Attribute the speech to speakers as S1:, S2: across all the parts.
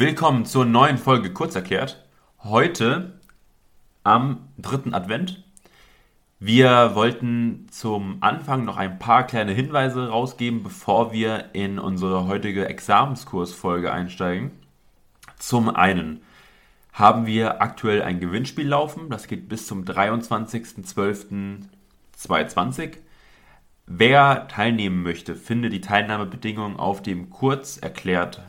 S1: Willkommen zur neuen Folge Kurzerklärt. Heute am dritten Advent. Wir wollten zum Anfang noch ein paar kleine Hinweise rausgeben, bevor wir in unsere heutige Examenskursfolge einsteigen. Zum einen haben wir aktuell ein Gewinnspiel laufen. Das geht bis zum 23.12.2020. Wer teilnehmen möchte, findet die Teilnahmebedingungen auf dem kurz erklärt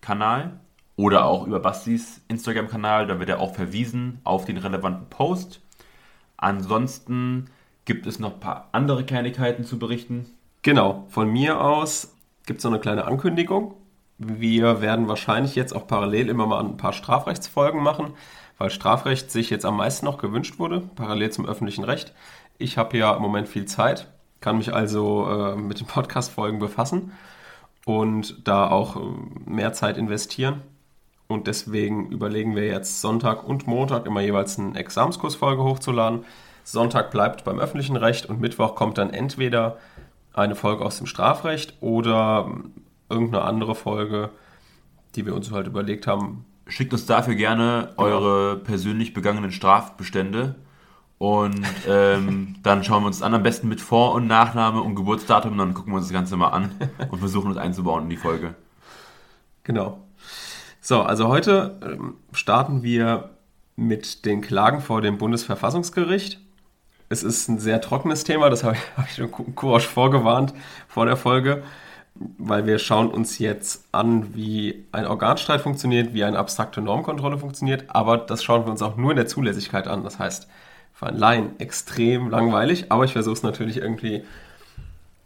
S1: Instagram-Kanal oder auch über Bastis Instagram-Kanal. Da wird er auch verwiesen auf den relevanten Post. Ansonsten gibt es noch ein paar andere Kleinigkeiten zu berichten.
S2: Genau, von mir aus gibt es noch eine kleine Ankündigung. Wir werden wahrscheinlich jetzt auch parallel immer mal ein paar Strafrechtsfolgen machen, weil Strafrecht sich jetzt am meisten noch gewünscht wurde, parallel zum öffentlichen Recht. Ich habe ja im Moment viel Zeit kann mich also äh, mit den Podcast-Folgen befassen und da auch äh, mehr Zeit investieren. Und deswegen überlegen wir jetzt Sonntag und Montag immer jeweils eine Examenskursfolge hochzuladen. Sonntag bleibt beim öffentlichen Recht und Mittwoch kommt dann entweder eine Folge aus dem Strafrecht oder ähm, irgendeine andere Folge, die wir uns halt überlegt haben.
S1: Schickt uns dafür gerne eure persönlich begangenen Strafbestände und ähm, dann schauen wir uns an, am besten mit Vor- und Nachname und Geburtsdatum, dann gucken wir uns das Ganze mal an und versuchen uns einzubauen in die Folge.
S2: Genau. So, also heute ähm, starten wir mit den Klagen vor dem Bundesverfassungsgericht. Es ist ein sehr trockenes Thema, das habe ich, hab ich schon Kurasch vorgewarnt vor der Folge, weil wir schauen uns jetzt an, wie ein Organstreit funktioniert, wie eine abstrakte Normkontrolle funktioniert, aber das schauen wir uns auch nur in der Zulässigkeit an. Das heißt, für einen Laien extrem langweilig, aber ich versuche es natürlich irgendwie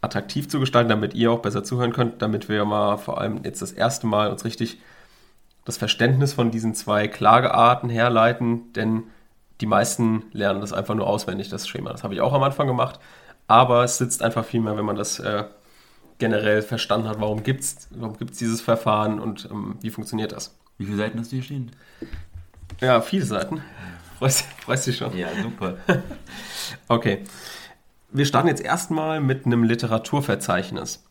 S2: attraktiv zu gestalten, damit ihr auch besser zuhören könnt, damit wir mal vor allem jetzt das erste Mal uns richtig das Verständnis von diesen zwei Klagearten herleiten, denn die meisten lernen das einfach nur auswendig, das Schema. Das habe ich auch am Anfang gemacht, aber es sitzt einfach viel mehr, wenn man das äh, generell verstanden hat, warum gibt es warum gibt's dieses Verfahren und ähm, wie funktioniert das.
S1: Wie viele Seiten hast du hier stehen?
S2: Ja, viele Seiten. Freust, freust dich schon?
S1: Ja, super.
S2: okay. Wir starten jetzt erstmal mit einem Literaturverzeichnis.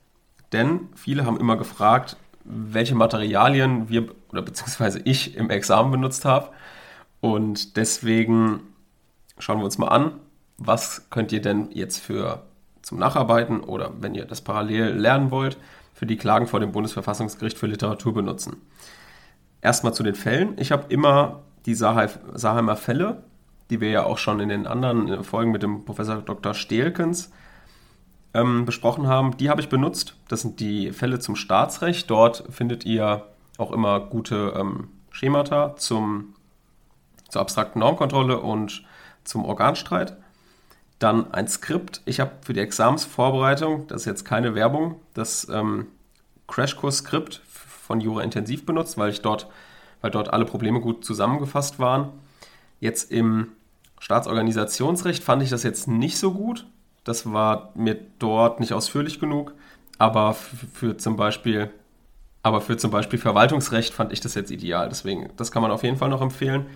S2: Denn viele haben immer gefragt, welche Materialien wir oder beziehungsweise ich im Examen benutzt habe. Und deswegen schauen wir uns mal an, was könnt ihr denn jetzt für zum Nacharbeiten oder wenn ihr das parallel lernen wollt, für die Klagen vor dem Bundesverfassungsgericht für Literatur benutzen. Erstmal zu den Fällen. Ich habe immer die Saheimer Fälle, die wir ja auch schon in den anderen Folgen mit dem Professor Dr. Stehlkens ähm, besprochen haben, die habe ich benutzt. Das sind die Fälle zum Staatsrecht. Dort findet ihr auch immer gute ähm, Schemata zum, zur abstrakten Normkontrolle und zum Organstreit. Dann ein Skript. Ich habe für die Examensvorbereitung, das ist jetzt keine Werbung, das ähm, Crashkurs-Skript von Jura Intensiv benutzt, weil ich dort weil dort alle Probleme gut zusammengefasst waren. Jetzt im Staatsorganisationsrecht fand ich das jetzt nicht so gut. Das war mir dort nicht ausführlich genug. Aber für zum Beispiel, aber für zum Beispiel Verwaltungsrecht fand ich das jetzt ideal. Deswegen, das kann man auf jeden Fall noch empfehlen.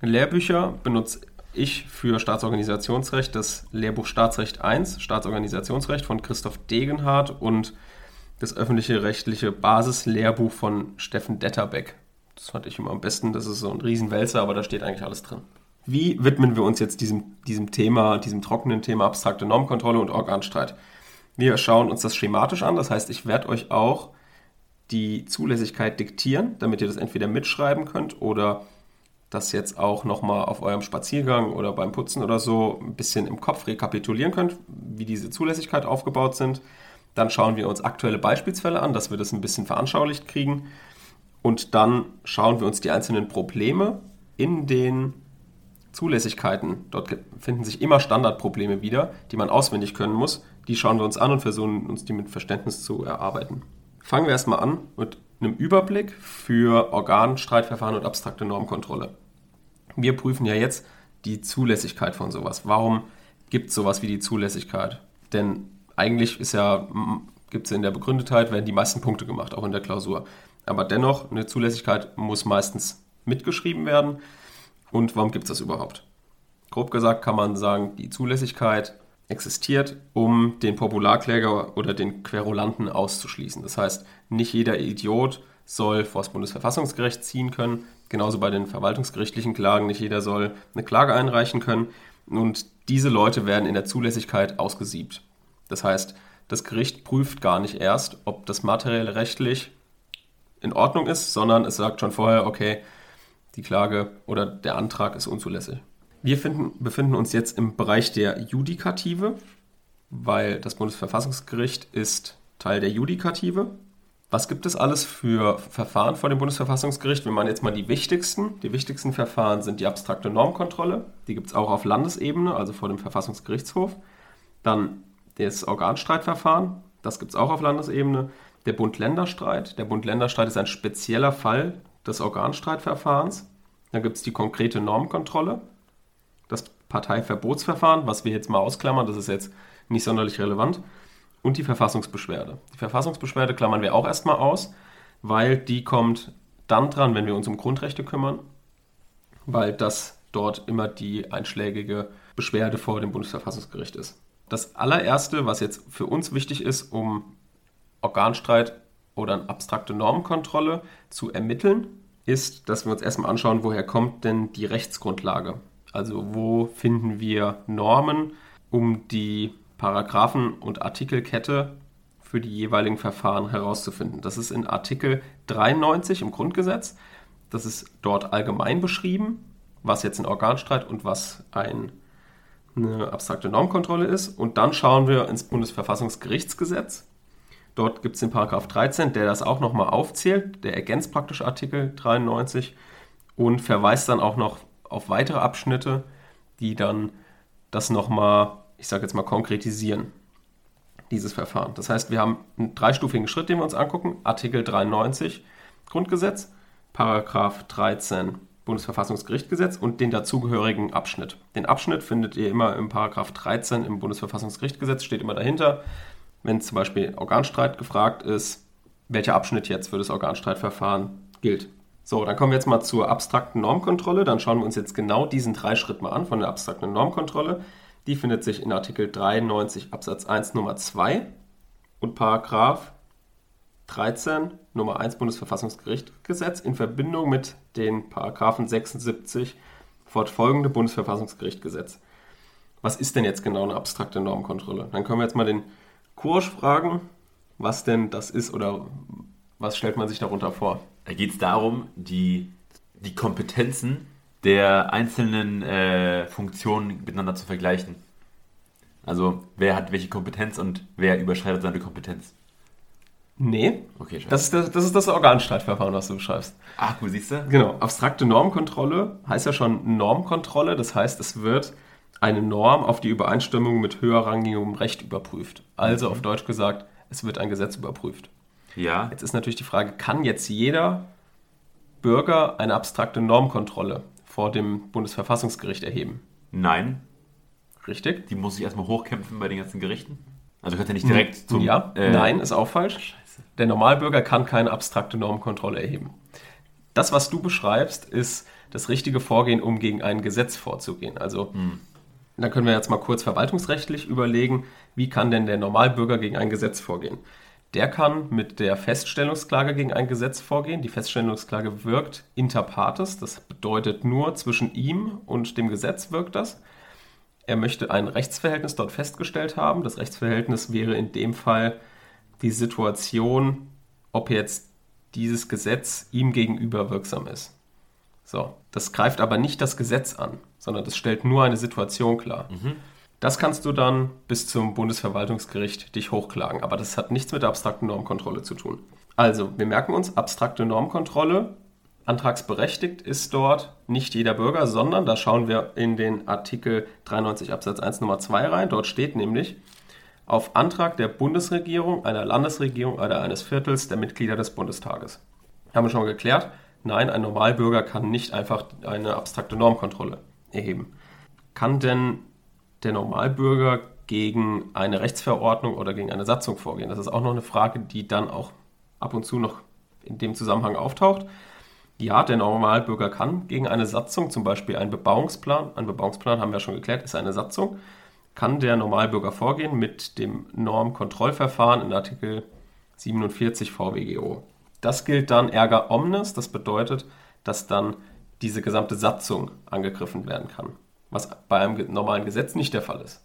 S2: Lehrbücher benutze ich für Staatsorganisationsrecht das Lehrbuch Staatsrecht 1, Staatsorganisationsrecht von Christoph Degenhardt und das öffentliche rechtliche Basislehrbuch von Steffen Detterbeck. Das fand ich immer am besten. Das ist so ein Riesenwälzer, aber da steht eigentlich alles drin. Wie widmen wir uns jetzt diesem, diesem Thema, diesem trockenen Thema abstrakte Normkontrolle und Organstreit? Wir schauen uns das schematisch an. Das heißt, ich werde euch auch die Zulässigkeit diktieren, damit ihr das entweder mitschreiben könnt oder das jetzt auch nochmal auf eurem Spaziergang oder beim Putzen oder so ein bisschen im Kopf rekapitulieren könnt, wie diese Zulässigkeit aufgebaut sind. Dann schauen wir uns aktuelle Beispielsfälle an, dass wir das ein bisschen veranschaulicht kriegen. Und dann schauen wir uns die einzelnen Probleme in den Zulässigkeiten. Dort finden sich immer Standardprobleme wieder, die man auswendig können muss. Die schauen wir uns an und versuchen uns die mit Verständnis zu erarbeiten. Fangen wir erstmal an mit einem Überblick für Organstreitverfahren und abstrakte Normkontrolle. Wir prüfen ja jetzt die Zulässigkeit von sowas. Warum gibt es sowas wie die Zulässigkeit? Denn eigentlich ist ja, gibt es in der Begründetheit, werden die meisten Punkte gemacht, auch in der Klausur. Aber dennoch, eine Zulässigkeit muss meistens mitgeschrieben werden. Und warum gibt es das überhaupt? Grob gesagt kann man sagen, die Zulässigkeit existiert, um den Popularkläger oder den Querulanten auszuschließen. Das heißt, nicht jeder Idiot soll vor das Bundesverfassungsgericht ziehen können. Genauso bei den verwaltungsgerichtlichen Klagen. Nicht jeder soll eine Klage einreichen können. Und diese Leute werden in der Zulässigkeit ausgesiebt. Das heißt, das Gericht prüft gar nicht erst, ob das materiell rechtlich in Ordnung ist, sondern es sagt schon vorher, okay, die Klage oder der Antrag ist unzulässig. Wir finden, befinden uns jetzt im Bereich der Judikative, weil das Bundesverfassungsgericht ist Teil der Judikative. Was gibt es alles für Verfahren vor dem Bundesverfassungsgericht? Wir meinen jetzt mal die wichtigsten. Die wichtigsten Verfahren sind die abstrakte Normkontrolle. Die gibt es auch auf Landesebene, also vor dem Verfassungsgerichtshof. Dann das Organstreitverfahren. Das gibt es auch auf Landesebene. Der Bund-Länder-Streit. Der Bund-Länder-Streit ist ein spezieller Fall des Organstreitverfahrens. Dann gibt es die konkrete Normkontrolle. Das Parteiverbotsverfahren, was wir jetzt mal ausklammern, das ist jetzt nicht sonderlich relevant. Und die Verfassungsbeschwerde. Die Verfassungsbeschwerde klammern wir auch erstmal aus, weil die kommt dann dran, wenn wir uns um Grundrechte kümmern, weil das dort immer die einschlägige Beschwerde vor dem Bundesverfassungsgericht ist. Das allererste, was jetzt für uns wichtig ist, um Organstreit oder eine abstrakte Normenkontrolle zu ermitteln, ist, dass wir uns erstmal anschauen, woher kommt denn die Rechtsgrundlage. Also wo finden wir Normen, um die Paragraphen- und Artikelkette für die jeweiligen Verfahren herauszufinden. Das ist in Artikel 93 im Grundgesetz. Das ist dort allgemein beschrieben, was jetzt ein Organstreit und was ein, eine abstrakte Normkontrolle ist. Und dann schauen wir ins Bundesverfassungsgerichtsgesetz. Dort gibt es den Paragraph 13, der das auch nochmal aufzählt. Der ergänzt praktisch Artikel 93 und verweist dann auch noch auf weitere Abschnitte, die dann das nochmal, ich sage jetzt mal, konkretisieren, dieses Verfahren. Das heißt, wir haben einen dreistufigen Schritt, den wir uns angucken. Artikel 93 Grundgesetz, Paragraph 13 Bundesverfassungsgerichtsgesetz und den dazugehörigen Abschnitt. Den Abschnitt findet ihr immer im Paragraph 13 im Bundesverfassungsgerichtsgesetz, steht immer dahinter wenn zum Beispiel Organstreit gefragt ist, welcher Abschnitt jetzt für das Organstreitverfahren gilt. So, dann kommen wir jetzt mal zur abstrakten Normkontrolle. Dann schauen wir uns jetzt genau diesen drei Schritt mal an von der abstrakten Normkontrolle. Die findet sich in Artikel 93 Absatz 1 Nummer 2 und Paragraph 13 Nummer 1 Bundesverfassungsgerichtsgesetz in Verbindung mit den Paragraphen 76 fortfolgende Bundesverfassungsgerichtgesetz. Was ist denn jetzt genau eine abstrakte Normkontrolle? Dann können wir jetzt mal den Kursch fragen, was denn das ist oder was stellt man sich darunter vor?
S1: Da geht es darum, die, die Kompetenzen der einzelnen äh, Funktionen miteinander zu vergleichen. Also wer hat welche Kompetenz und wer überschreitet seine Kompetenz.
S2: Nee. Okay, scheiße. das ist das, das ist das Organstreitverfahren, was du beschreibst.
S1: Ach, wo siehst du?
S2: Genau. Abstrakte Normkontrolle heißt ja schon Normkontrolle. Das heißt, es wird eine Norm auf die Übereinstimmung mit höherrangigem Recht überprüft. Also mhm. auf Deutsch gesagt, es wird ein Gesetz überprüft.
S1: Ja.
S2: Jetzt ist natürlich die Frage, kann jetzt jeder Bürger eine abstrakte Normkontrolle vor dem Bundesverfassungsgericht erheben?
S1: Nein.
S2: Richtig.
S1: Die muss ich erstmal hochkämpfen bei den ganzen Gerichten. Also kannst du nicht direkt
S2: zum. Ja, äh, nein, ist auch falsch. Der Normalbürger kann keine abstrakte Normkontrolle erheben. Das, was du beschreibst, ist das richtige Vorgehen, um gegen ein Gesetz vorzugehen. Also hm. Da können wir jetzt mal kurz verwaltungsrechtlich überlegen, wie kann denn der Normalbürger gegen ein Gesetz vorgehen? Der kann mit der Feststellungsklage gegen ein Gesetz vorgehen. Die Feststellungsklage wirkt inter partes, das bedeutet nur zwischen ihm und dem Gesetz wirkt das. Er möchte ein Rechtsverhältnis dort festgestellt haben. Das Rechtsverhältnis wäre in dem Fall die Situation, ob jetzt dieses Gesetz ihm gegenüber wirksam ist. So, das greift aber nicht das Gesetz an, sondern das stellt nur eine Situation klar. Mhm. Das kannst du dann bis zum Bundesverwaltungsgericht dich hochklagen, aber das hat nichts mit der abstrakten Normkontrolle zu tun. Also, wir merken uns, abstrakte Normkontrolle, antragsberechtigt ist dort nicht jeder Bürger, sondern da schauen wir in den Artikel 93 Absatz 1 Nummer 2 rein. Dort steht nämlich, auf Antrag der Bundesregierung, einer Landesregierung oder eines Viertels der Mitglieder des Bundestages. Haben wir schon geklärt. Nein, ein Normalbürger kann nicht einfach eine abstrakte Normkontrolle erheben. Kann denn der Normalbürger gegen eine Rechtsverordnung oder gegen eine Satzung vorgehen? Das ist auch noch eine Frage, die dann auch ab und zu noch in dem Zusammenhang auftaucht. Ja, der Normalbürger kann gegen eine Satzung, zum Beispiel einen Bebauungsplan, ein Bebauungsplan haben wir schon geklärt, ist eine Satzung, kann der Normalbürger vorgehen mit dem Normkontrollverfahren in Artikel 47 VWGO. Das gilt dann erga omnes, das bedeutet, dass dann diese gesamte Satzung angegriffen werden kann, was bei einem normalen Gesetz nicht der Fall ist.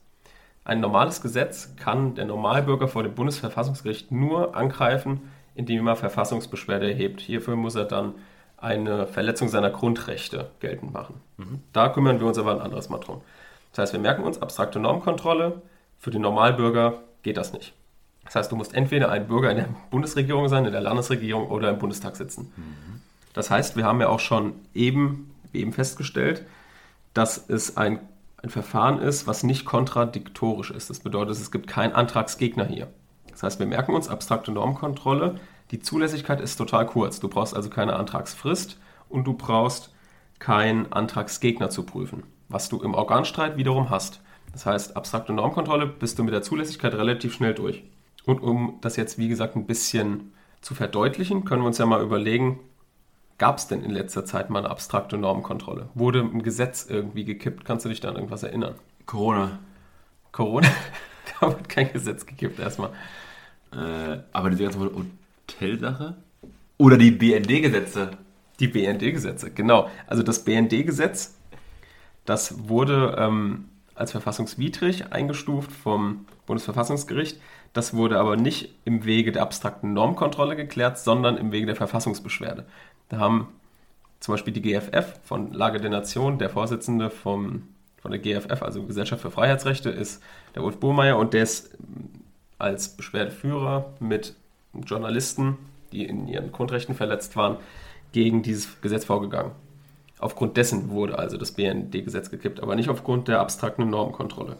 S2: Ein normales Gesetz kann der Normalbürger vor dem Bundesverfassungsgericht nur angreifen, indem er Verfassungsbeschwerde erhebt. Hierfür muss er dann eine Verletzung seiner Grundrechte geltend machen. Mhm. Da kümmern wir uns aber ein anderes Mal drum. Das heißt, wir merken uns abstrakte Normkontrolle. Für den Normalbürger geht das nicht. Das heißt, du musst entweder ein Bürger in der Bundesregierung sein, in der Landesregierung oder im Bundestag sitzen. Mhm. Das heißt, wir haben ja auch schon eben, eben festgestellt, dass es ein ein Verfahren ist, was nicht kontradiktorisch ist. Das bedeutet, es gibt keinen Antragsgegner hier. Das heißt, wir merken uns abstrakte Normkontrolle. Die Zulässigkeit ist total kurz. Du brauchst also keine Antragsfrist und du brauchst keinen Antragsgegner zu prüfen, was du im Organstreit wiederum hast. Das heißt, abstrakte Normkontrolle bist du mit der Zulässigkeit relativ schnell durch. Und um das jetzt, wie gesagt, ein bisschen zu verdeutlichen, können wir uns ja mal überlegen, Gab es denn in letzter Zeit mal eine abstrakte Normkontrolle? Wurde ein Gesetz irgendwie gekippt? Kannst du dich da an irgendwas erinnern?
S1: Corona.
S2: Corona? da wird kein Gesetz gekippt erstmal.
S1: Äh, aber diese ganze Hotelsache? Oder die BND-Gesetze?
S2: Die BND-Gesetze, genau. Also das BND-Gesetz, das wurde ähm, als verfassungswidrig eingestuft vom Bundesverfassungsgericht. Das wurde aber nicht im Wege der abstrakten Normkontrolle geklärt, sondern im Wege der Verfassungsbeschwerde. Da haben zum Beispiel die GFF von Lage der Nation, der Vorsitzende vom, von der GFF, also Gesellschaft für Freiheitsrechte, ist der Ulf Burmeier und der ist ähm, als Beschwerdeführer mit Journalisten, die in ihren Grundrechten verletzt waren, gegen dieses Gesetz vorgegangen. Aufgrund dessen wurde also das BND-Gesetz gekippt, aber nicht aufgrund der abstrakten Normkontrolle.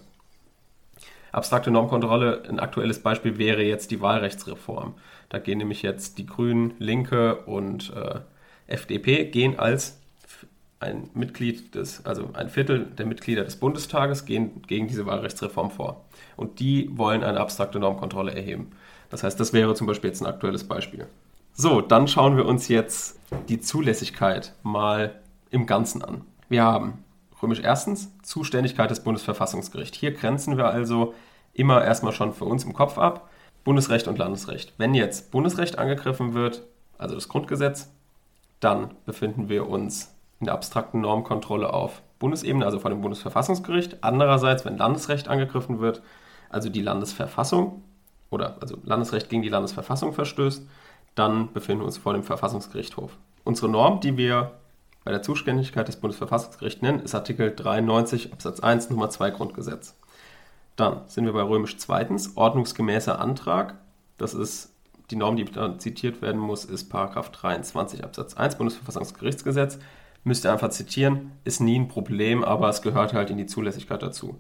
S2: Abstrakte Normkontrolle, ein aktuelles Beispiel wäre jetzt die Wahlrechtsreform. Da gehen nämlich jetzt die Grünen, Linke und äh, FDP gehen als ein Mitglied des, also ein Viertel der Mitglieder des Bundestages gehen gegen diese Wahlrechtsreform vor. Und die wollen eine abstrakte Normkontrolle erheben. Das heißt, das wäre zum Beispiel jetzt ein aktuelles Beispiel. So, dann schauen wir uns jetzt die Zulässigkeit mal im Ganzen an. Wir haben römisch erstens Zuständigkeit des Bundesverfassungsgerichts. Hier grenzen wir also immer erstmal schon für uns im Kopf ab Bundesrecht und Landesrecht. Wenn jetzt Bundesrecht angegriffen wird, also das Grundgesetz, dann befinden wir uns in der abstrakten Normkontrolle auf Bundesebene, also vor dem Bundesverfassungsgericht. Andererseits, wenn Landesrecht angegriffen wird, also die Landesverfassung oder also Landesrecht gegen die Landesverfassung verstößt, dann befinden wir uns vor dem Verfassungsgerichtshof. Unsere Norm, die wir bei der Zuständigkeit des Bundesverfassungsgerichts nennen, ist Artikel 93 Absatz 1 Nummer 2 Grundgesetz. Dann sind wir bei römisch zweitens, ordnungsgemäßer Antrag. Das ist die Norm, die dann zitiert werden muss, ist 23 Absatz 1 Bundesverfassungsgerichtsgesetz. Müsst ihr einfach zitieren, ist nie ein Problem, aber es gehört halt in die Zulässigkeit dazu.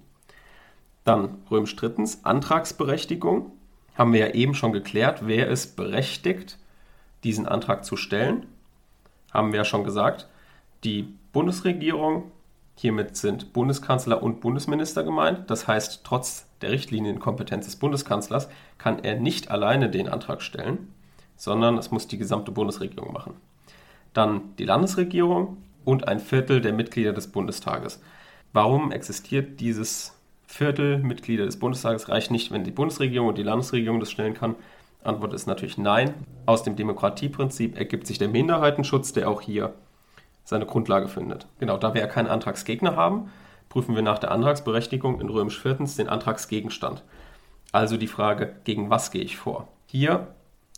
S2: Dann römisch drittens, Antragsberechtigung. Haben wir ja eben schon geklärt, wer ist berechtigt, diesen Antrag zu stellen. Haben wir ja schon gesagt. Die Bundesregierung, hiermit sind Bundeskanzler und Bundesminister gemeint. Das heißt, trotz der Richtlinienkompetenz des Bundeskanzlers kann er nicht alleine den Antrag stellen, sondern es muss die gesamte Bundesregierung machen. Dann die Landesregierung und ein Viertel der Mitglieder des Bundestages. Warum existiert dieses Viertel Mitglieder des Bundestages? Reicht nicht, wenn die Bundesregierung und die Landesregierung das stellen kann. Antwort ist natürlich nein. Aus dem Demokratieprinzip ergibt sich der Minderheitenschutz, der auch hier seine Grundlage findet. Genau, da wir ja keinen Antragsgegner haben, prüfen wir nach der Antragsberechtigung in römisch viertens den Antragsgegenstand. Also die Frage, gegen was gehe ich vor? Hier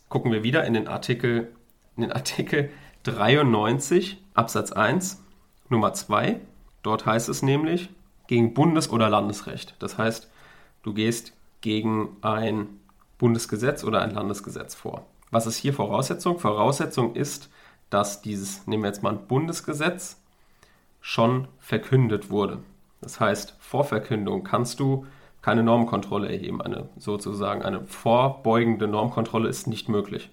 S2: gucken wir wieder in den Artikel, in den Artikel 93 Absatz 1 Nummer 2. Dort heißt es nämlich gegen Bundes- oder Landesrecht. Das heißt, du gehst gegen ein Bundesgesetz oder ein Landesgesetz vor. Was ist hier Voraussetzung? Voraussetzung ist, dass dieses, nehmen wir jetzt mal ein Bundesgesetz, schon verkündet wurde. Das heißt, vor Verkündung kannst du keine Normkontrolle erheben. Eine sozusagen eine vorbeugende Normkontrolle ist nicht möglich.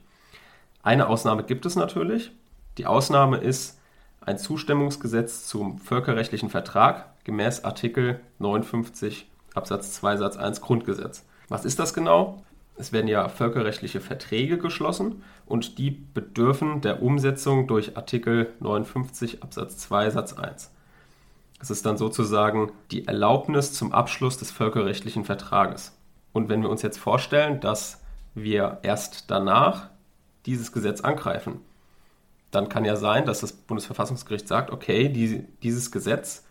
S2: Eine Ausnahme gibt es natürlich. Die Ausnahme ist ein Zustimmungsgesetz zum völkerrechtlichen Vertrag gemäß Artikel 59 Absatz 2 Satz 1 Grundgesetz. Was ist das genau? Es werden ja völkerrechtliche Verträge geschlossen und die bedürfen der Umsetzung durch Artikel 59 Absatz 2 Satz 1. Es ist dann sozusagen die Erlaubnis zum Abschluss des völkerrechtlichen Vertrages. Und wenn wir uns jetzt vorstellen, dass wir erst danach dieses Gesetz angreifen. Dann kann ja sein, dass das Bundesverfassungsgericht sagt, okay, die, dieses Gesetz,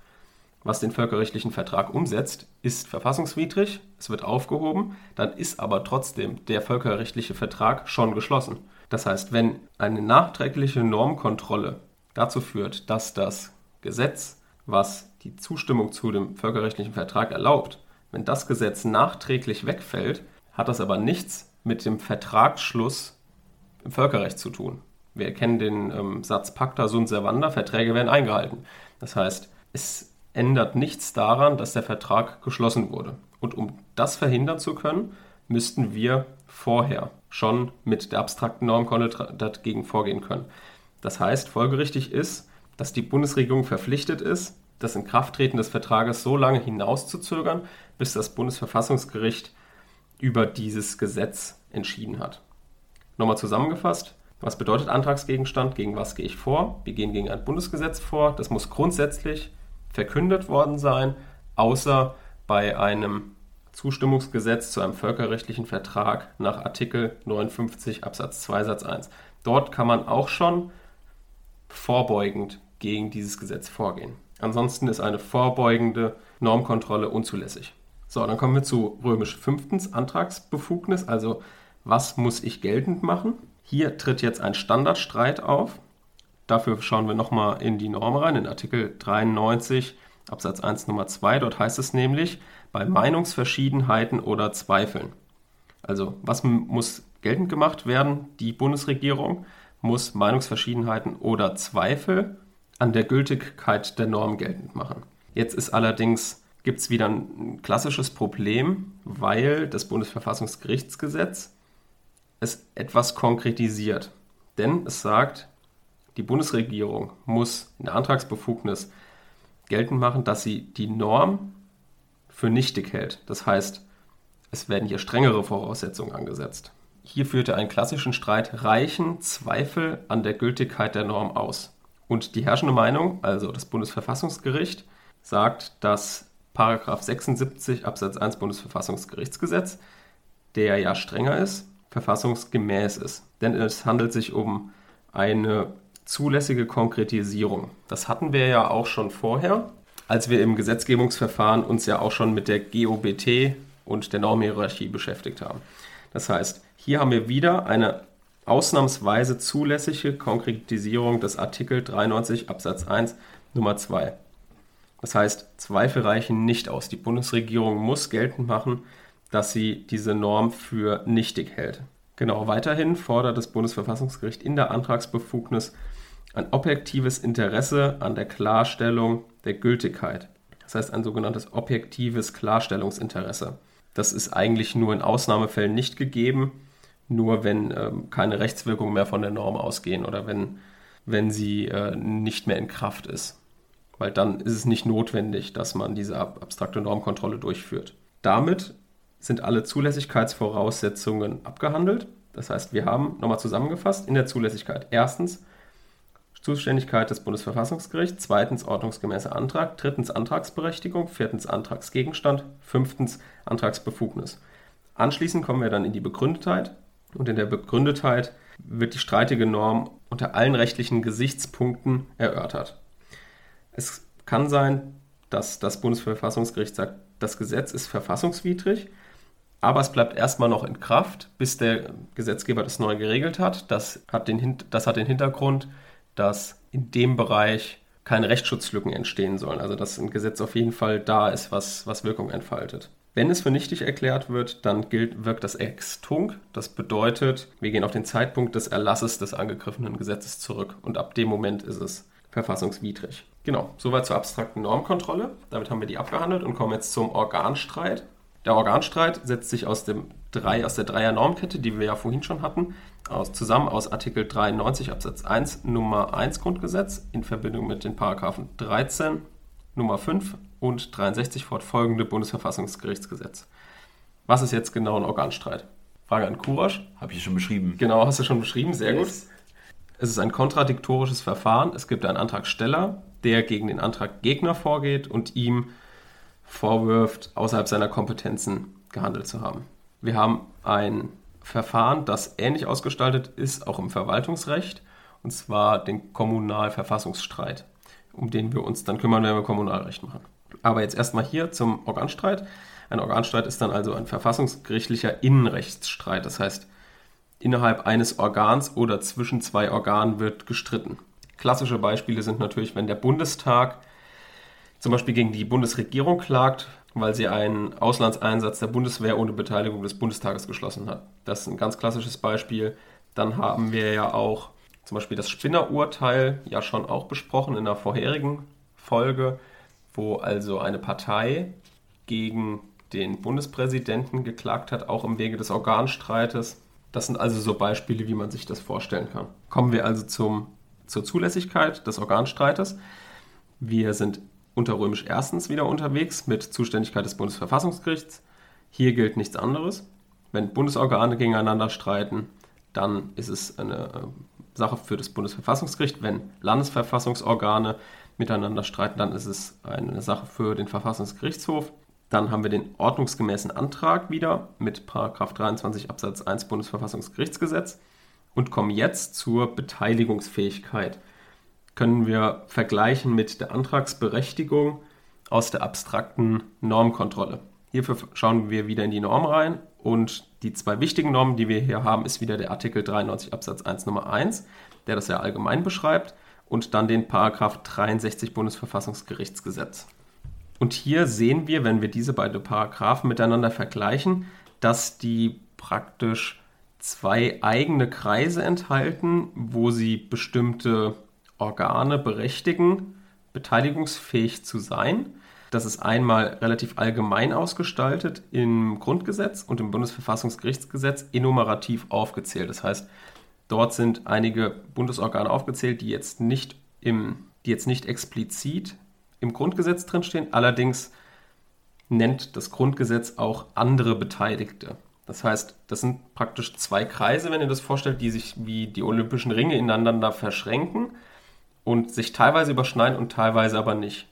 S2: was den völkerrechtlichen Vertrag umsetzt, ist verfassungswidrig, es wird aufgehoben, dann ist aber trotzdem der völkerrechtliche Vertrag schon geschlossen. Das heißt, wenn eine nachträgliche Normkontrolle dazu führt, dass das Gesetz, was die Zustimmung zu dem völkerrechtlichen Vertrag erlaubt, wenn das Gesetz nachträglich wegfällt, hat das aber nichts mit dem Vertragsschluss im Völkerrecht zu tun. Wir kennen den ähm, Satz Pacta sunt servanda, Verträge werden eingehalten. Das heißt, es ändert nichts daran, dass der Vertrag geschlossen wurde. Und um das verhindern zu können, müssten wir vorher schon mit der abstrakten Normkontrolle dagegen vorgehen können. Das heißt, folgerichtig ist, dass die Bundesregierung verpflichtet ist, das Inkrafttreten des Vertrages so lange hinauszuzögern, bis das Bundesverfassungsgericht über dieses Gesetz entschieden hat. Nochmal zusammengefasst, was bedeutet Antragsgegenstand? Gegen was gehe ich vor? Wir gehen gegen ein Bundesgesetz vor. Das muss grundsätzlich verkündet worden sein, außer bei einem Zustimmungsgesetz zu einem völkerrechtlichen Vertrag nach Artikel 59 Absatz 2 Satz 1. Dort kann man auch schon vorbeugend gegen dieses Gesetz vorgehen. Ansonsten ist eine vorbeugende Normkontrolle unzulässig. So, dann kommen wir zu römisch 5. Antragsbefugnis, also was muss ich geltend machen? Hier tritt jetzt ein Standardstreit auf. Dafür schauen wir nochmal in die Norm rein, in Artikel 93 Absatz 1 Nummer 2. Dort heißt es nämlich, bei Meinungsverschiedenheiten oder Zweifeln. Also was muss geltend gemacht werden? Die Bundesregierung muss Meinungsverschiedenheiten oder Zweifel an der Gültigkeit der Norm geltend machen. Jetzt ist allerdings gibt es wieder ein klassisches Problem, weil das Bundesverfassungsgerichtsgesetz es etwas konkretisiert. Denn es sagt, die Bundesregierung muss in der Antragsbefugnis geltend machen, dass sie die Norm für nichtig hält. Das heißt, es werden hier strengere Voraussetzungen angesetzt. Hier führte ein klassischen Streit reichen Zweifel an der Gültigkeit der Norm aus. Und die herrschende Meinung, also das Bundesverfassungsgericht, sagt, dass 76 Absatz 1 Bundesverfassungsgerichtsgesetz, der ja strenger ist, verfassungsgemäß ist. Denn es handelt sich um eine zulässige Konkretisierung. Das hatten wir ja auch schon vorher, als wir im Gesetzgebungsverfahren uns ja auch schon mit der GOBT und der Normhierarchie beschäftigt haben. Das heißt, hier haben wir wieder eine ausnahmsweise zulässige Konkretisierung des Artikel 93 Absatz 1 Nummer 2. Das heißt, Zweifel reichen nicht aus. Die Bundesregierung muss geltend machen, dass sie diese Norm für nichtig hält. Genau, weiterhin fordert das Bundesverfassungsgericht in der Antragsbefugnis ein objektives Interesse an der Klarstellung der Gültigkeit. Das heißt ein sogenanntes objektives Klarstellungsinteresse. Das ist eigentlich nur in Ausnahmefällen nicht gegeben, nur wenn ähm, keine Rechtswirkungen mehr von der Norm ausgehen oder wenn, wenn sie äh, nicht mehr in Kraft ist weil dann ist es nicht notwendig, dass man diese abstrakte Normkontrolle durchführt. Damit sind alle Zulässigkeitsvoraussetzungen abgehandelt. Das heißt, wir haben nochmal zusammengefasst in der Zulässigkeit erstens Zuständigkeit des Bundesverfassungsgerichts, zweitens ordnungsgemäßer Antrag, drittens Antragsberechtigung, viertens Antragsgegenstand, fünftens Antragsbefugnis. Anschließend kommen wir dann in die Begründetheit und in der Begründetheit wird die streitige Norm unter allen rechtlichen Gesichtspunkten erörtert. Es kann sein, dass das Bundesverfassungsgericht sagt, das Gesetz ist verfassungswidrig, aber es bleibt erstmal noch in Kraft, bis der Gesetzgeber das neu geregelt hat. Das hat den, das hat den Hintergrund, dass in dem Bereich keine Rechtsschutzlücken entstehen sollen. Also dass ein Gesetz auf jeden Fall da ist, was, was Wirkung entfaltet. Wenn es für nichtig erklärt wird, dann gilt, wirkt das Ex tunc. Das bedeutet, wir gehen auf den Zeitpunkt des Erlasses des angegriffenen Gesetzes zurück und ab dem Moment ist es verfassungswidrig. Genau, soweit zur abstrakten Normkontrolle. Damit haben wir die abgehandelt und kommen jetzt zum Organstreit. Der Organstreit setzt sich aus, dem drei, aus der Dreier-Normkette, die wir ja vorhin schon hatten, aus, zusammen aus Artikel 93 Absatz 1 Nummer 1 Grundgesetz in Verbindung mit den Paragraphen 13 Nummer 5 und 63 fortfolgende Bundesverfassungsgerichtsgesetz. Was ist jetzt genau ein Organstreit? Frage an Kurasch.
S1: Habe ich schon beschrieben.
S2: Genau, hast du schon beschrieben, sehr yes. gut. Es ist ein kontradiktorisches Verfahren. Es gibt einen Antragsteller, der gegen den Antraggegner vorgeht und ihm vorwirft, außerhalb seiner Kompetenzen gehandelt zu haben. Wir haben ein Verfahren, das ähnlich ausgestaltet ist, auch im Verwaltungsrecht, und zwar den Kommunalverfassungsstreit, um den wir uns dann kümmern, wenn wir Kommunalrecht machen. Aber jetzt erstmal hier zum Organstreit. Ein Organstreit ist dann also ein verfassungsgerichtlicher Innenrechtsstreit. Das heißt, innerhalb eines Organs oder zwischen zwei Organen wird gestritten. Klassische Beispiele sind natürlich, wenn der Bundestag zum Beispiel gegen die Bundesregierung klagt, weil sie einen Auslandseinsatz der Bundeswehr ohne Beteiligung des Bundestages geschlossen hat. Das ist ein ganz klassisches Beispiel. Dann haben wir ja auch zum Beispiel das Spinner-Urteil ja schon auch besprochen in der vorherigen Folge, wo also eine Partei gegen den Bundespräsidenten geklagt hat, auch im Wege des Organstreites. Das sind also so Beispiele, wie man sich das vorstellen kann. Kommen wir also zum, zur Zulässigkeit des Organstreites. Wir sind unter Römisch erstens wieder unterwegs mit Zuständigkeit des Bundesverfassungsgerichts. Hier gilt nichts anderes. Wenn Bundesorgane gegeneinander streiten, dann ist es eine äh, Sache für das Bundesverfassungsgericht. Wenn Landesverfassungsorgane miteinander streiten, dann ist es eine Sache für den Verfassungsgerichtshof. Dann haben wir den ordnungsgemäßen Antrag wieder mit 23 Absatz 1 Bundesverfassungsgerichtsgesetz und kommen jetzt zur Beteiligungsfähigkeit. Können wir vergleichen mit der Antragsberechtigung aus der abstrakten Normkontrolle. Hierfür schauen wir wieder in die Norm rein und die zwei wichtigen Normen, die wir hier haben, ist wieder der Artikel 93 Absatz 1 Nummer 1, der das ja allgemein beschreibt und dann den Paragraph 63 Bundesverfassungsgerichtsgesetz. Und hier sehen wir, wenn wir diese beiden Paragraphen miteinander vergleichen, dass die praktisch zwei eigene Kreise enthalten, wo sie bestimmte Organe berechtigen, beteiligungsfähig zu sein. Das ist einmal relativ allgemein ausgestaltet im Grundgesetz und im Bundesverfassungsgerichtsgesetz enumerativ aufgezählt. Das heißt, dort sind einige Bundesorgane aufgezählt, die jetzt nicht, im, die jetzt nicht explizit im Grundgesetz drinstehen. Allerdings nennt das Grundgesetz auch andere Beteiligte. Das heißt, das sind praktisch zwei Kreise, wenn ihr das vorstellt, die sich wie die olympischen Ringe ineinander verschränken und sich teilweise überschneiden und teilweise aber nicht.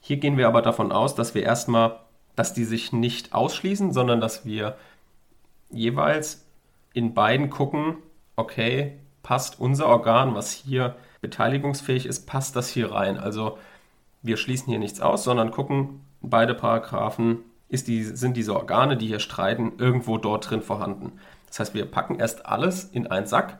S2: Hier gehen wir aber davon aus, dass wir erstmal, dass die sich nicht ausschließen, sondern dass wir jeweils in beiden gucken, okay, passt unser Organ, was hier beteiligungsfähig ist, passt das hier rein. Also wir schließen hier nichts aus, sondern gucken beide Paragraphen, die, sind diese Organe, die hier streiten, irgendwo dort drin vorhanden. Das heißt, wir packen erst alles in einen Sack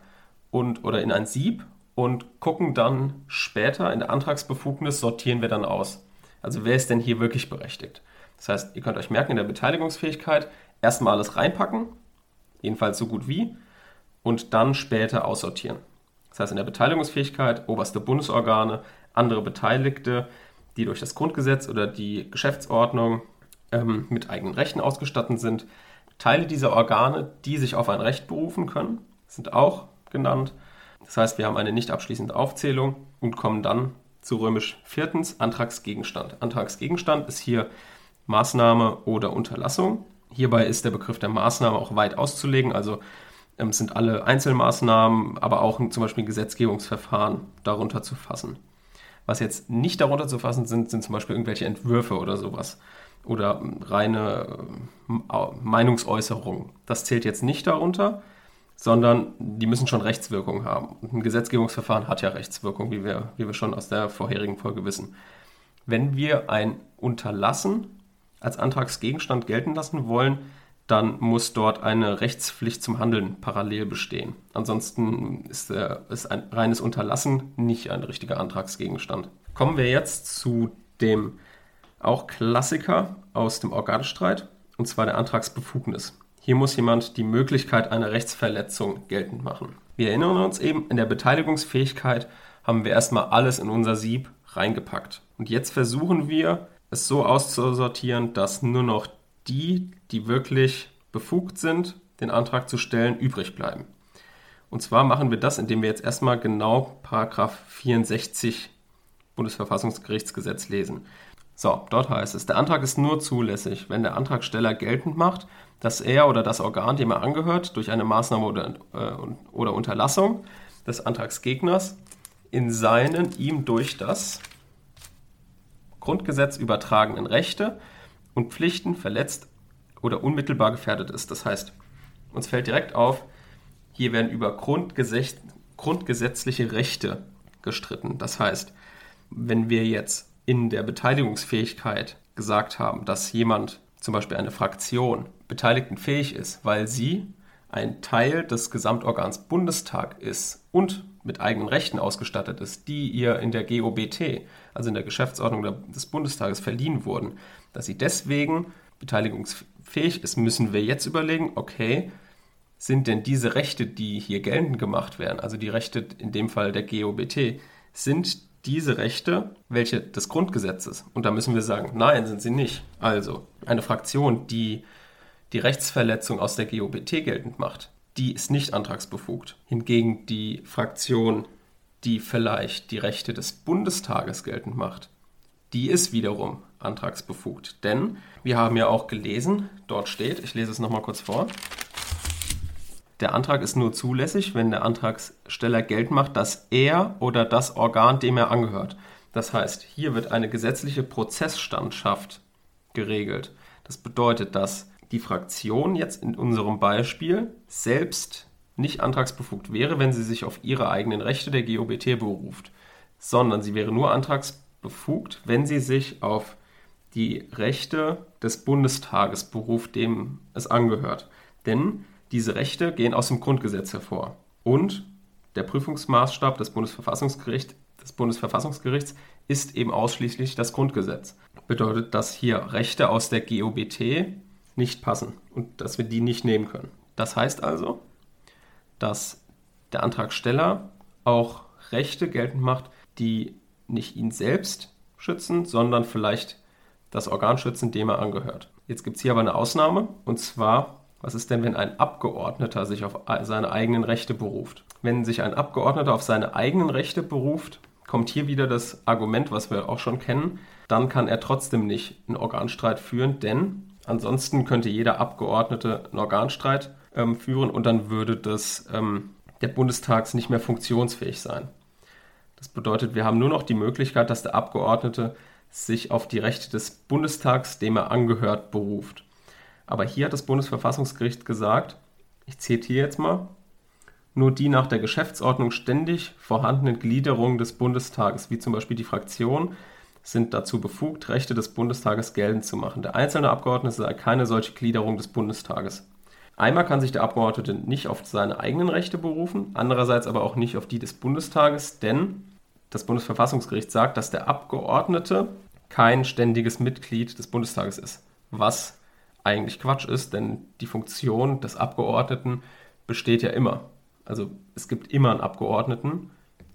S2: und, oder in ein Sieb und gucken dann später in der Antragsbefugnis, sortieren wir dann aus. Also wer ist denn hier wirklich berechtigt? Das heißt, ihr könnt euch merken, in der Beteiligungsfähigkeit erstmal alles reinpacken, jedenfalls so gut wie, und dann später aussortieren. Das heißt, in der Beteiligungsfähigkeit oberste Bundesorgane, andere Beteiligte, die durch das Grundgesetz oder die Geschäftsordnung ähm, mit eigenen Rechten ausgestattet sind. Teile dieser Organe, die sich auf ein Recht berufen können, sind auch genannt. Das heißt, wir haben eine nicht abschließende Aufzählung und kommen dann zu römisch viertens Antragsgegenstand. Antragsgegenstand ist hier Maßnahme oder Unterlassung. Hierbei ist der Begriff der Maßnahme auch weit auszulegen, also ähm, sind alle Einzelmaßnahmen, aber auch zum Beispiel Gesetzgebungsverfahren darunter zu fassen. Was jetzt nicht darunter zu fassen sind, sind zum Beispiel irgendwelche Entwürfe oder sowas. Oder reine äh, Meinungsäußerungen. Das zählt jetzt nicht darunter, sondern die müssen schon Rechtswirkung haben. Ein Gesetzgebungsverfahren hat ja Rechtswirkung, wie wir, wie wir schon aus der vorherigen Folge wissen. Wenn wir ein Unterlassen als Antragsgegenstand gelten lassen wollen, dann muss dort eine Rechtspflicht zum Handeln parallel bestehen. Ansonsten ist, äh, ist ein reines Unterlassen nicht ein richtiger Antragsgegenstand. Kommen wir jetzt zu dem auch Klassiker aus dem Organstreit, und zwar der Antragsbefugnis. Hier muss jemand die Möglichkeit einer Rechtsverletzung geltend machen. Wir erinnern uns eben, in der Beteiligungsfähigkeit haben wir erstmal alles in unser Sieb reingepackt. Und jetzt versuchen wir, es so auszusortieren, dass nur noch die, die wirklich befugt sind, den Antrag zu stellen, übrig bleiben. Und zwar machen wir das, indem wir jetzt erstmal genau Paragraph 64 Bundesverfassungsgerichtsgesetz lesen. So, dort heißt es, der Antrag ist nur zulässig, wenn der Antragsteller geltend macht, dass er oder das Organ, dem er angehört, durch eine Maßnahme oder, äh, oder Unterlassung des Antragsgegners in seinen ihm durch das Grundgesetz übertragenen Rechte und Pflichten verletzt oder unmittelbar gefährdet ist. Das heißt, Uns fällt direkt auf, hier werden über Grundgesetz, grundgesetzliche Rechte gestritten. Das heißt, wenn wir jetzt in der Beteiligungsfähigkeit gesagt haben, dass jemand, zum Beispiel eine Fraktion, beteiligtenfähig ist, weil sie ein Teil des Gesamtorgans Bundestag ist und mit eigenen Rechten ausgestattet ist, die ihr in der GOBT, also in der Geschäftsordnung des Bundestages, verliehen wurden, dass sie deswegen beteiligungsfähig ist, müssen wir jetzt überlegen, okay, sind denn diese Rechte, die hier geltend gemacht werden, also die Rechte in dem Fall der GOBT, sind diese Rechte welche des Grundgesetzes? Und da müssen wir sagen, nein, sind sie nicht. Also eine Fraktion, die die Rechtsverletzung aus der GOBT geltend macht, die ist nicht antragsbefugt. Hingegen die Fraktion, die vielleicht die Rechte des Bundestages geltend macht, die ist wiederum antragsbefugt. Denn wir haben ja auch gelesen, dort steht, ich lese es nochmal kurz vor, der Antrag ist nur zulässig, wenn der Antragsteller Geld macht, dass er oder das Organ, dem er angehört. Das heißt, hier wird eine gesetzliche Prozessstandschaft geregelt. Das bedeutet, dass die Fraktion jetzt in unserem Beispiel selbst nicht antragsbefugt wäre, wenn sie sich auf ihre eigenen Rechte der GOBT beruft, sondern sie wäre nur antragsbefugt, wenn sie sich auf die Rechte des Bundestages beruft, dem es angehört. Denn diese Rechte gehen aus dem Grundgesetz hervor. Und der Prüfungsmaßstab des Bundesverfassungsgerichts, des Bundesverfassungsgerichts ist eben ausschließlich das Grundgesetz. Bedeutet, dass hier Rechte aus der GOBT nicht passen und dass wir die nicht nehmen können. Das heißt also, dass der Antragsteller auch Rechte geltend macht, die nicht ihn selbst schützen, sondern vielleicht das Organ schützen, dem er angehört. Jetzt gibt es hier aber eine Ausnahme, und zwar, was ist denn, wenn ein Abgeordneter sich auf seine eigenen Rechte beruft? Wenn sich ein Abgeordneter auf seine eigenen Rechte beruft, kommt hier wieder das Argument, was wir auch schon kennen, dann kann er trotzdem nicht einen Organstreit führen, denn Ansonsten könnte jeder Abgeordnete einen Organstreit ähm, führen und dann würde das, ähm, der Bundestag nicht mehr funktionsfähig sein. Das bedeutet, wir haben nur noch die Möglichkeit, dass der Abgeordnete sich auf die Rechte des Bundestags, dem er angehört, beruft. Aber hier hat das Bundesverfassungsgericht gesagt, ich zitiere jetzt mal, nur die nach der Geschäftsordnung ständig vorhandenen Gliederungen des Bundestages, wie zum Beispiel die Fraktion, sind dazu befugt, Rechte des Bundestages geltend zu machen. Der einzelne Abgeordnete sei keine solche Gliederung des Bundestages. Einmal kann sich der Abgeordnete nicht auf seine eigenen Rechte berufen, andererseits aber auch nicht auf die des Bundestages, denn das Bundesverfassungsgericht sagt, dass der Abgeordnete kein ständiges Mitglied des Bundestages ist. Was eigentlich Quatsch ist, denn die Funktion des Abgeordneten besteht ja immer. Also es gibt immer einen Abgeordneten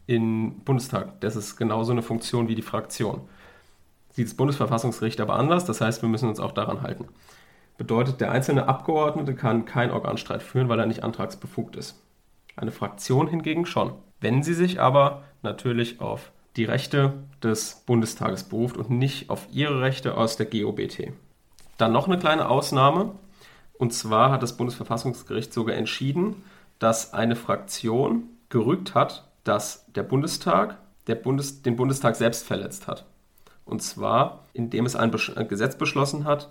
S2: im Bundestag. Das ist genauso eine Funktion wie die Fraktion sieht das Bundesverfassungsgericht aber anders. Das heißt, wir müssen uns auch daran halten. Bedeutet, der einzelne Abgeordnete kann keinen Organstreit führen, weil er nicht antragsbefugt ist. Eine Fraktion hingegen schon. Wenn sie sich aber natürlich auf die Rechte des Bundestages beruft und nicht auf ihre Rechte aus der GOBT. Dann noch eine kleine Ausnahme. Und zwar hat das Bundesverfassungsgericht sogar entschieden, dass eine Fraktion gerügt hat, dass der Bundestag der Bundes den Bundestag selbst verletzt hat. Und zwar, indem es ein, ein Gesetz beschlossen hat,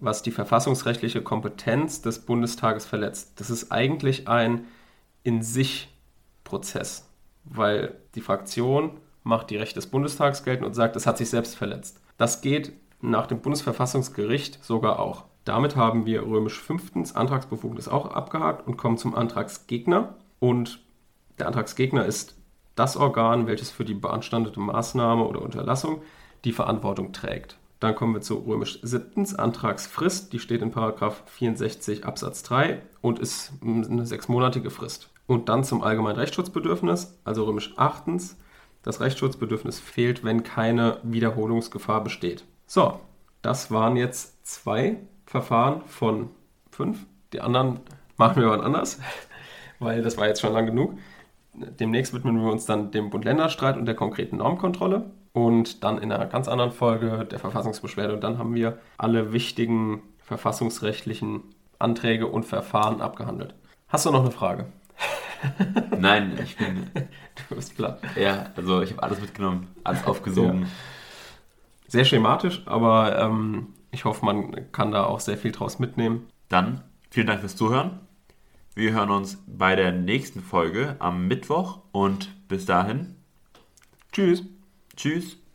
S2: was die verfassungsrechtliche Kompetenz des Bundestages verletzt. Das ist eigentlich ein in sich Prozess, weil die Fraktion macht die Rechte des Bundestags geltend und sagt, es hat sich selbst verletzt. Das geht nach dem Bundesverfassungsgericht sogar auch. Damit haben wir römisch 5. Antragsbefugnis auch abgehakt und kommen zum Antragsgegner. Und der Antragsgegner ist das Organ, welches für die beanstandete Maßnahme oder Unterlassung die Verantwortung trägt. Dann kommen wir zu römisch 7. Antragsfrist, die steht in 64 Absatz 3 und ist eine sechsmonatige Frist. Und dann zum allgemeinen Rechtsschutzbedürfnis, also römisch 8. Das Rechtsschutzbedürfnis fehlt, wenn keine Wiederholungsgefahr besteht. So, das waren jetzt zwei Verfahren von fünf. Die anderen machen wir wann anders, weil das war jetzt schon lang genug. Demnächst widmen wir uns dann dem Bund-Länder-Streit und der konkreten Normkontrolle und dann in einer ganz anderen Folge der Verfassungsbeschwerde. Und dann haben wir alle wichtigen verfassungsrechtlichen Anträge und Verfahren abgehandelt. Hast du noch eine Frage?
S1: Nein, ich bin.
S2: Du bist platt.
S1: Ja, also ich habe alles mitgenommen, alles aufgesogen. Ja.
S2: Sehr schematisch, aber ähm, ich hoffe, man kann da auch sehr viel draus mitnehmen.
S1: Dann Vielen Dank fürs Zuhören. Wir hören uns bei der nächsten Folge am Mittwoch und bis dahin.
S2: Tschüss.
S1: Tschüss.